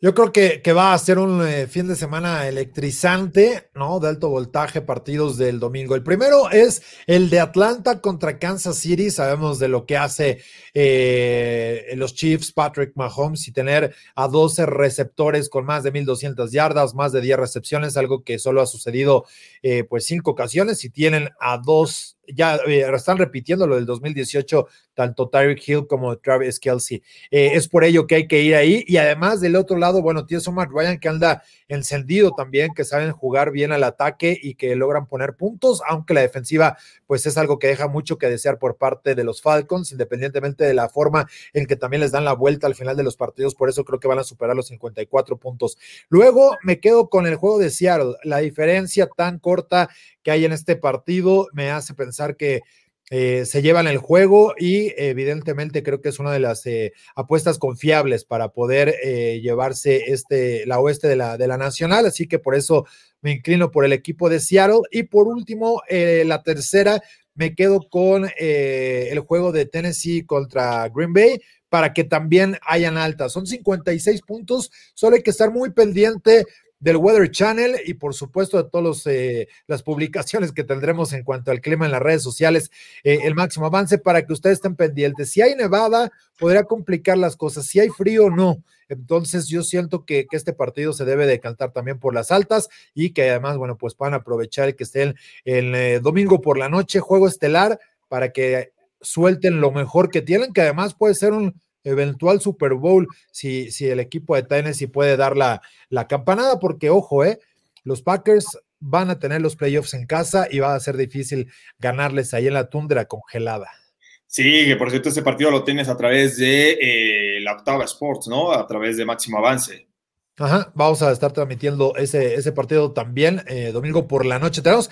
Yo creo que, que, va a ser un eh, fin de semana electrizante, ¿no? De alto voltaje, partidos del domingo. El primero es el de Atlanta contra Kansas City. Sabemos de lo que hace eh, los Chiefs, Patrick Mahomes, y tener a 12 receptores con más de 1.200 yardas, más de 10 recepciones, algo que solo ha sucedido eh, pues cinco ocasiones. Si tienen a dos ya están repitiendo lo del 2018 tanto Tyreek Hill como Travis Kelsey. Eh, es por ello que hay que ir ahí. Y además, del otro lado, bueno, tienes a Ryan que anda encendido también, que saben jugar bien al ataque y que logran poner puntos, aunque la defensiva, pues es algo que deja mucho que desear por parte de los Falcons, independientemente de la forma en que también les dan la vuelta al final de los partidos. Por eso creo que van a superar los 54 puntos. Luego me quedo con el juego de Seattle. La diferencia tan corta que hay en este partido me hace pensar que eh, se llevan el juego y evidentemente creo que es una de las eh, apuestas confiables para poder eh, llevarse este, la oeste de la, de la nacional, así que por eso me inclino por el equipo de Seattle. Y por último, la tercera, me quedo con el juego de Tennessee contra Green Bay para que también hayan altas. Son 56 puntos, solo hay que estar muy pendiente del Weather Channel y por supuesto de todas eh, las publicaciones que tendremos en cuanto al clima en las redes sociales, eh, el máximo avance para que ustedes estén pendientes. Si hay nevada, podría complicar las cosas, si hay frío, no. Entonces yo siento que, este partido se debe decantar también por las altas y que además, bueno, pues puedan aprovechar que estén el, eh, domingo por la noche, juego estelar, para que suelten lo mejor que tienen, que además puede ser un, eventual Super Bowl si, si el equipo de Tennessee puede dar la, la campanada, porque ojo, eh, los Packers van a tener los playoffs en casa y va a ser difícil ganarles ahí en la tundra congelada. Sí, que por cierto, este partido lo tienes a través de eh, la Octava Sports, ¿no? A través de Máximo Avance. Ajá, vamos a estar transmitiendo ese, ese partido también eh, domingo por la noche. Tenemos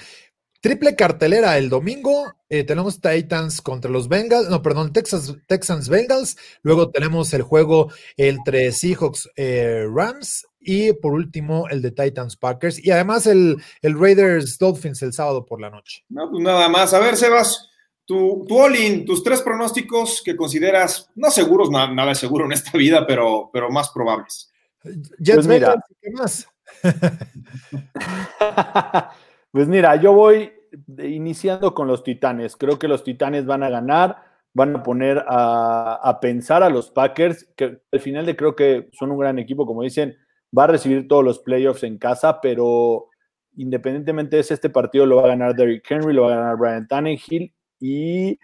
Triple cartelera el domingo. Eh, tenemos Titans contra los Bengals, no, perdón, Texas, Texans Bengals. Luego tenemos el juego entre Seahawks eh, Rams. Y por último, el de Titans Packers. Y además el, el, Raiders Dolphins el sábado por la noche. No, pues nada más. A ver, Sebas, tu, tu all tus tres pronósticos que consideras, no seguros, nada, nada seguro en esta vida, pero, pero más probables. Jets pues mira. ¿qué más? <laughs> Pues mira, yo voy iniciando con los Titanes. Creo que los Titanes van a ganar, van a poner a, pensar a los Packers, que al final de creo que son un gran equipo, como dicen, va a recibir todos los playoffs en casa, pero independientemente de este partido lo va a ganar Derrick Henry, lo va a ganar Brian Tannehill y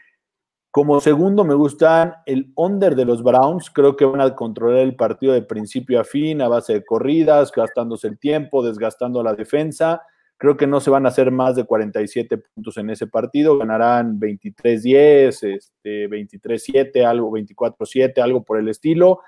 como segundo me gustan el under de los Browns, creo que van a controlar el partido de principio a fin a base de corridas, gastándose el tiempo, desgastando la defensa Creo que no se van a hacer más de 47 puntos en ese partido. Ganarán 23-10, este, 23-7, algo, 24-7, algo por el estilo.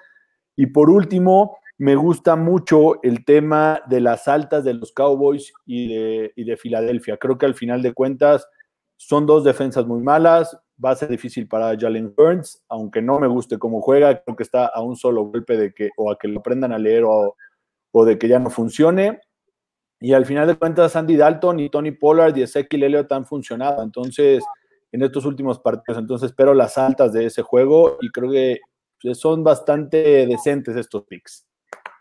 Y por último, me gusta mucho el tema de las altas de los Cowboys y de, y de Filadelfia. Creo que al final de cuentas son dos defensas muy malas. Va a ser difícil para Jalen Burns, aunque no me guste cómo juega. Creo que está a un solo golpe de que o a que lo aprendan a leer o, o de que ya no funcione. Y al final de cuentas, Andy Dalton y Tony Pollard y Ezekiel Elliott han funcionado. Entonces, en estos últimos partidos, entonces espero las altas de ese juego y creo que son bastante decentes estos picks.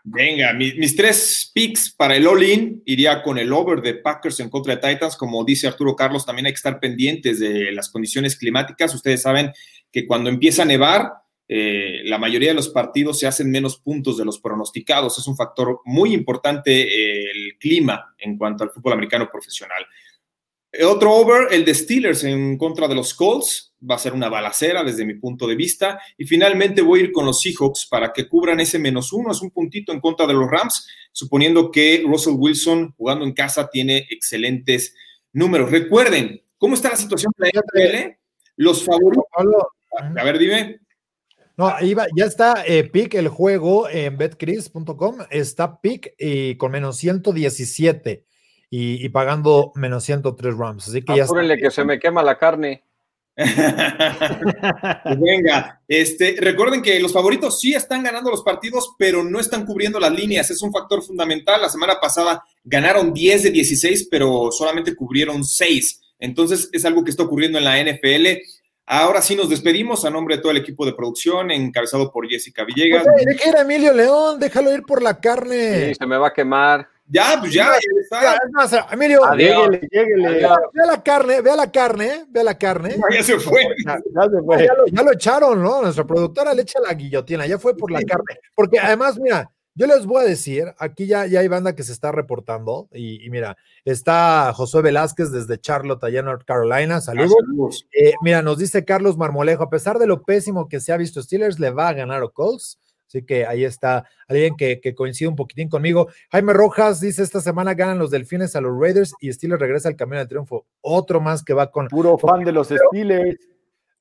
Venga, mis, tres picks para el all-in iría con el over de Packers en contra de Titans. Como dice Arturo Carlos, también hay que estar pendientes de las condiciones climáticas. Ustedes saben que cuando empieza a nevar, eh, la mayoría de los partidos se hacen menos puntos de los pronosticados. Es un factor muy importante eh, el clima en cuanto al fútbol americano profesional. Otro over, el de Steelers en contra de los Colts. Va a ser una balacera desde mi punto de vista. Y finalmente voy a ir con los Seahawks para que cubran ese menos uno. Es un puntito en contra de los Rams, suponiendo que Russell Wilson jugando en casa tiene excelentes números. Recuerden, ¿cómo está la situación de la NFL? Los favoritos. A ver, dime. No, iba, ya está eh, PIC el juego en betcris.com, está PIC y con menos 117 y, y, pagando menos 103 Rams. Así que ya está. que se me quema la carne. <laughs> Venga, este, recuerden que los favoritos sí están ganando los partidos, pero no están cubriendo las líneas. Es un factor fundamental. La semana pasada ganaron 10 de 16, pero solamente cubrieron 6. Entonces es algo que está ocurriendo en la NFL. Ahora sí nos despedimos a nombre de todo el equipo de producción, encabezado por Jessica Villegas. Oye, ir Emilio León, déjalo ir por la carne. Sí, se me va a quemar. Ya, pues ya, ya está. Emilio, lléguele, lléguele. Ve a la carne, ve a la carne, ve a la carne. Ya, se fue. Ya, se fue. Ya, lo, ya, lo, echaron, ¿no? Nuestra productora le echa la guillotina, ya fue por la carne. Porque además, mira, yo les voy a decir, aquí ya, ya hay banda que se está reportando y, mira, está Josué Velázquez desde Charlotte, allá en North Carolina, ah, saludos. Eh, mira, nos dice Carlos Marmolejo, a pesar de lo pésimo que se ha visto Steelers, le va a ganar a Colts. Así que ahí está alguien que, que, coincide un poquitín conmigo. Jaime Rojas dice, esta semana ganan los Delfines a los Raiders y Steelers regresa al camino del triunfo. Otro más que va con... Puro fan de los Steelers.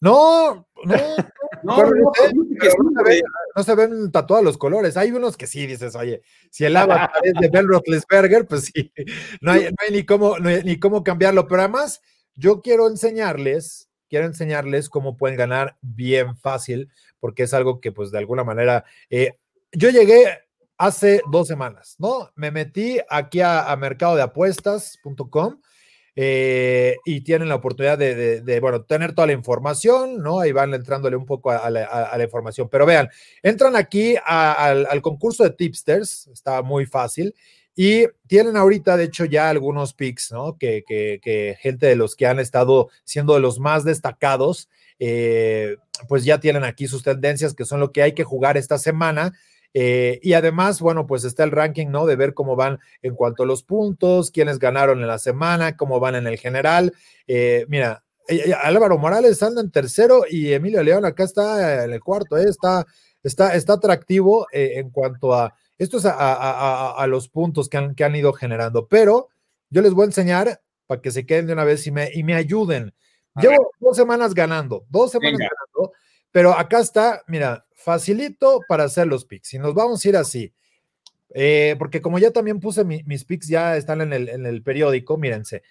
No, no, no, no, se ven, tatuados los colores. Hay unos que sí dices, oye, si el avatar es de Ben Roethlisberger, pues sí, <laughs> no hay, ni, cómo, ni cómo cambiarlo. Pero además, yo quiero enseñarles quiero enseñarles cómo pueden ganar bien fácil, porque es algo que pues de alguna manera, eh, yo llegué hace dos semanas, ¿no? Me metí aquí a, a mercadodeapuestas.com eh, y tienen la oportunidad de, bueno, tener toda la información, ¿no? Ahí van entrándole un poco a, la, información. Pero vean, entran aquí al, concurso de tipsters, está muy fácil. Y tienen ahorita, de hecho, ya algunos picks, ¿no? Que, que, gente de los que han estado siendo de los más destacados, eh, pues ya tienen aquí sus tendencias, que son lo que hay que jugar esta semana. Eh, y además, bueno, pues está el ranking, ¿no? De ver cómo van en cuanto a los puntos, quiénes ganaron en la semana, cómo van en el general. Eh, mira, eh, Álvaro Morales anda en tercero y Emilio León acá está en el cuarto, está, está, está atractivo en cuanto a esto es a, los puntos que han, que han, ido generando. Pero yo les voy a enseñar para que se queden de una vez y me, y me ayuden. Llevo dos semanas ganando, dos semanas ganando, pero acá está, mira, facilito para hacer los picks. Y nos vamos a ir así. Eh, porque como ya también puse mis picks, ya están en el, periódico, mírense.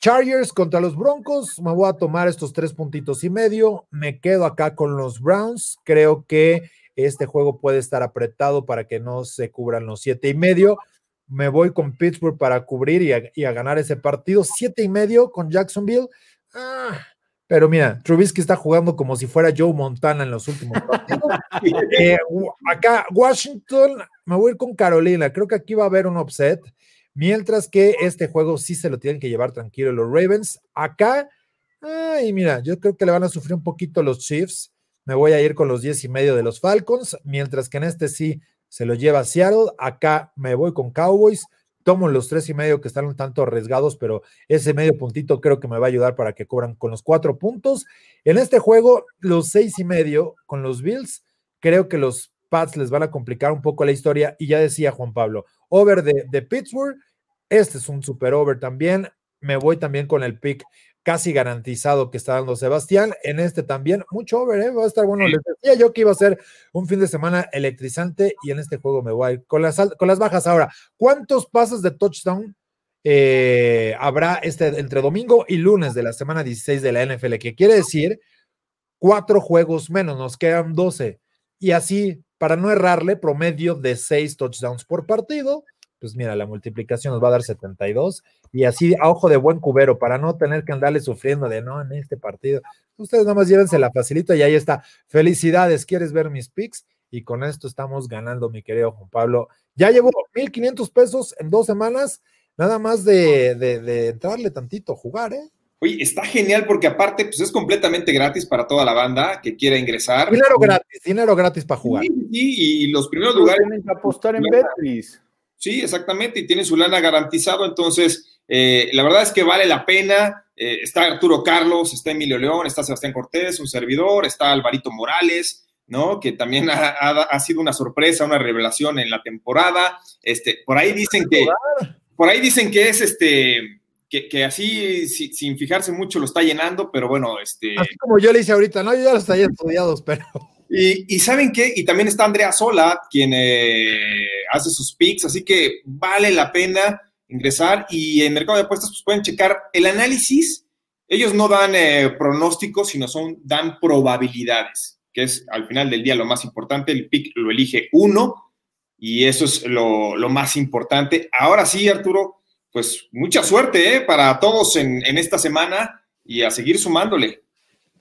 Chargers contra los Broncos, me voy a tomar estos tres puntitos y medio, me quedo acá con los Browns, creo que este juego puede estar apretado para que no se cubran los siete y medio, me voy con Pittsburgh para cubrir y a, y a ganar ese partido, siete y medio con Jacksonville, ah, pero mira, Trubisky está jugando como si fuera Joe Montana en los últimos partidos. <laughs> Eh, acá, Washington, me voy a ir con Carolina. Creo que aquí va a haber un upset. Mientras que este juego sí se lo tienen que llevar tranquilo los Ravens. Acá, ay, mira, yo creo que le van a sufrir un poquito los Chiefs. Me voy a ir con los 10 y medio de los Falcons. Mientras que en este sí se lo lleva Seattle. Acá me voy con Cowboys tomo los tres y medio que están un tanto arriesgados, pero ese medio puntito creo que me va a ayudar para que cobran con los cuatro puntos. En este juego, los seis y medio con los Bills, creo que los Pats les van a complicar un poco la historia. Y ya decía Juan Pablo, over de, de Pittsburgh, este es un super over también. Me voy también con el pick casi garantizado que está dando Sebastián. En este también, mucho over, ¿eh? va a estar bueno. Les decía yo que iba a ser un fin de semana electrizante y en este juego me voy con las, con las bajas. Ahora, ¿cuántos pases de touchdown eh, habrá este, entre domingo y lunes de la semana 16 de la NFL? Que quiere decir cuatro juegos menos, nos quedan 12. Y así, para no errarle, promedio de seis touchdowns por partido pues mira, la multiplicación nos va a dar 72 y así a ojo de buen cubero para no tener que andarle sufriendo de no en este partido. Ustedes nada más llévense la facilito y ahí está. Felicidades, ¿quieres ver mis picks? Y con esto estamos ganando, mi querido Juan Pablo. Ya llevo 1.500 pesos en dos semanas, nada más de, de, entrarle tantito, jugar, ¿eh? Oye, está genial porque aparte, pues es completamente gratis para toda la banda que quiera ingresar. Dinero gratis, dinero gratis para jugar. Sí, y los primeros lugares. Tienen que apostar en Betcris. Sí, exactamente, y tiene su lana garantizado, entonces eh, la verdad es que vale la pena. Eh, está Arturo Carlos, está Emilio León, está Sebastián Cortés, un servidor, está Alvarito Morales, ¿no? Que también ha, sido una sorpresa, una revelación en la temporada. Este, por ahí dicen que, por ahí dicen que es este, que, así sin fijarse mucho lo está llenando, pero bueno, este. Así como yo le hice ahorita, no, yo ya los había estudiados, pero. Y, saben qué, y también está Andrea Sola, quien eh, hace sus picks, así que vale la pena ingresar y en Mercado de Apuestas pues, pueden checar el análisis. Ellos no dan eh, pronósticos, sino son, dan probabilidades, que es al final del día lo más importante. El pick lo elige uno y eso es lo, más importante. Ahora sí, Arturo, pues mucha suerte eh, para todos en, en esta semana y a seguir sumándole.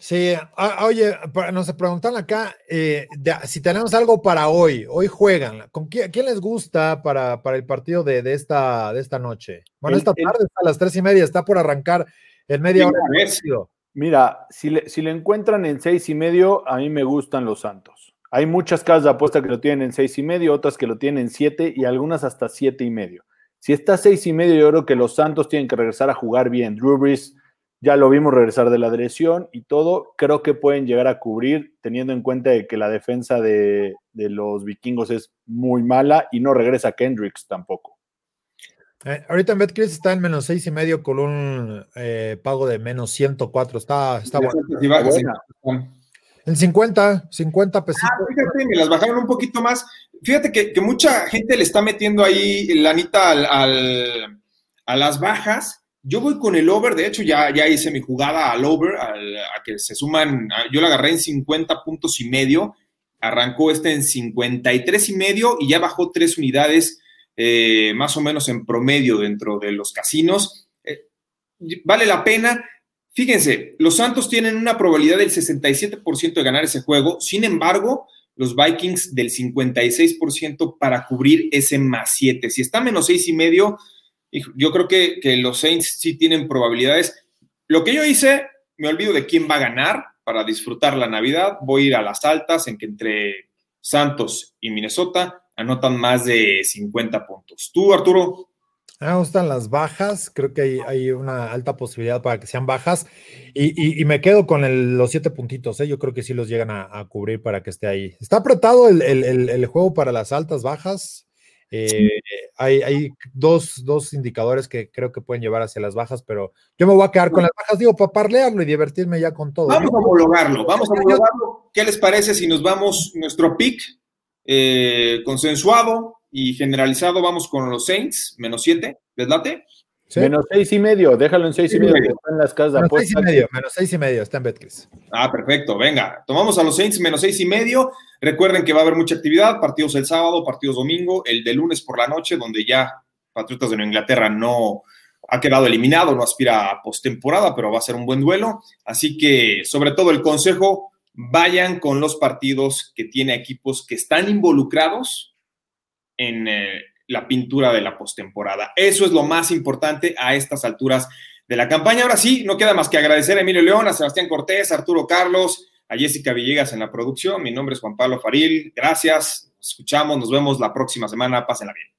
Sí, ah, oye, nos preguntan acá eh, si tenemos algo para hoy. Hoy juegan. ¿Con quién, les gusta para, para el partido de, de, esta, de esta noche? Bueno, esta tarde a las tres y media, está por arrancar el media hora. Mira, si le, si le encuentran en seis y medio, a mí me gustan los Santos. Hay muchas casas de apuesta que lo tienen en seis y medio, otras que lo tienen en siete y algunas hasta siete y medio. Si está seis y medio, yo creo que los Santos tienen que regresar a jugar bien. Drew Brees ya lo vimos regresar de la adhesión y todo, creo que pueden llegar a cubrir, teniendo en cuenta que la defensa de, los vikingos es muy mala y no regresa Kendricks tampoco. Eh, ahorita en BetCris está en menos seis y medio con un eh, pago de menos 104. Está, está bueno. En 50, 50 pesitos. Ah, fíjate, me las bajaron un poquito más. Fíjate que, mucha gente le está metiendo ahí lanita al, a las bajas Yo voy con el over, de hecho ya, ya hice mi jugada al over, a que se suman, yo la agarré en 50 puntos y medio, arrancó este en 53 y medio y ya bajó tres unidades eh, más o menos en promedio dentro de los casinos. Eh, vale la pena. Fíjense, los Santos tienen una probabilidad del 67% de ganar ese juego, sin embargo, los Vikings del 56% para cubrir ese más 7. Si está menos 6 y medio, yo creo que, los Saints sí tienen probabilidades. Lo que yo hice, me olvido de quién va a ganar para disfrutar la Navidad. Voy a ir a las altas en que entre Santos y Minnesota anotan más de 50 puntos. ¿Tú, Arturo? Me gustan las bajas, creo que hay, una alta posibilidad para que sean bajas y, me quedo con los siete puntitos, ¿eh? yo creo que sí los llegan a, cubrir para que esté ahí. Está apretado el, juego para las altas, bajas, eh, hay, hay dos, dos, indicadores que creo que pueden llevar hacia las bajas, pero yo me voy a quedar con las bajas, digo, para parlearlo y divertirme ya con todo. Vamos a homologarlo, vamos a homologarlo. ¿Qué les parece si nos vamos nuestro pick eh, consensuado y generalizado? Vamos con los Saints, menos 7, ¿les late? Menos seis y medio, déjalo en seis y medio, está en las casas menos seis y medio, menos seis y medio, está en Betcris. Ah, perfecto, venga, tomamos a los Saints menos seis y medio. Recuerden que va a haber mucha actividad, partidos el sábado, partidos domingo, el de lunes por la noche, donde ya Patriotas de Nueva Inglaterra no ha quedado eliminado, no aspira a postemporada, pero va a ser un buen duelo. Así que, sobre todo, el consejo, vayan con los partidos que tiene equipos que están involucrados en, eh, la pintura de la postemporada. Eso es lo más importante a estas alturas de la campaña. Ahora sí, no queda más que agradecer a Emilio León, a Sebastián Cortés, a Arturo Carlos, a Jessica Villegas en la producción. Mi nombre es Juan Pablo Faril. Gracias. Nos escuchamos, nos vemos la próxima semana. Pásenla bien.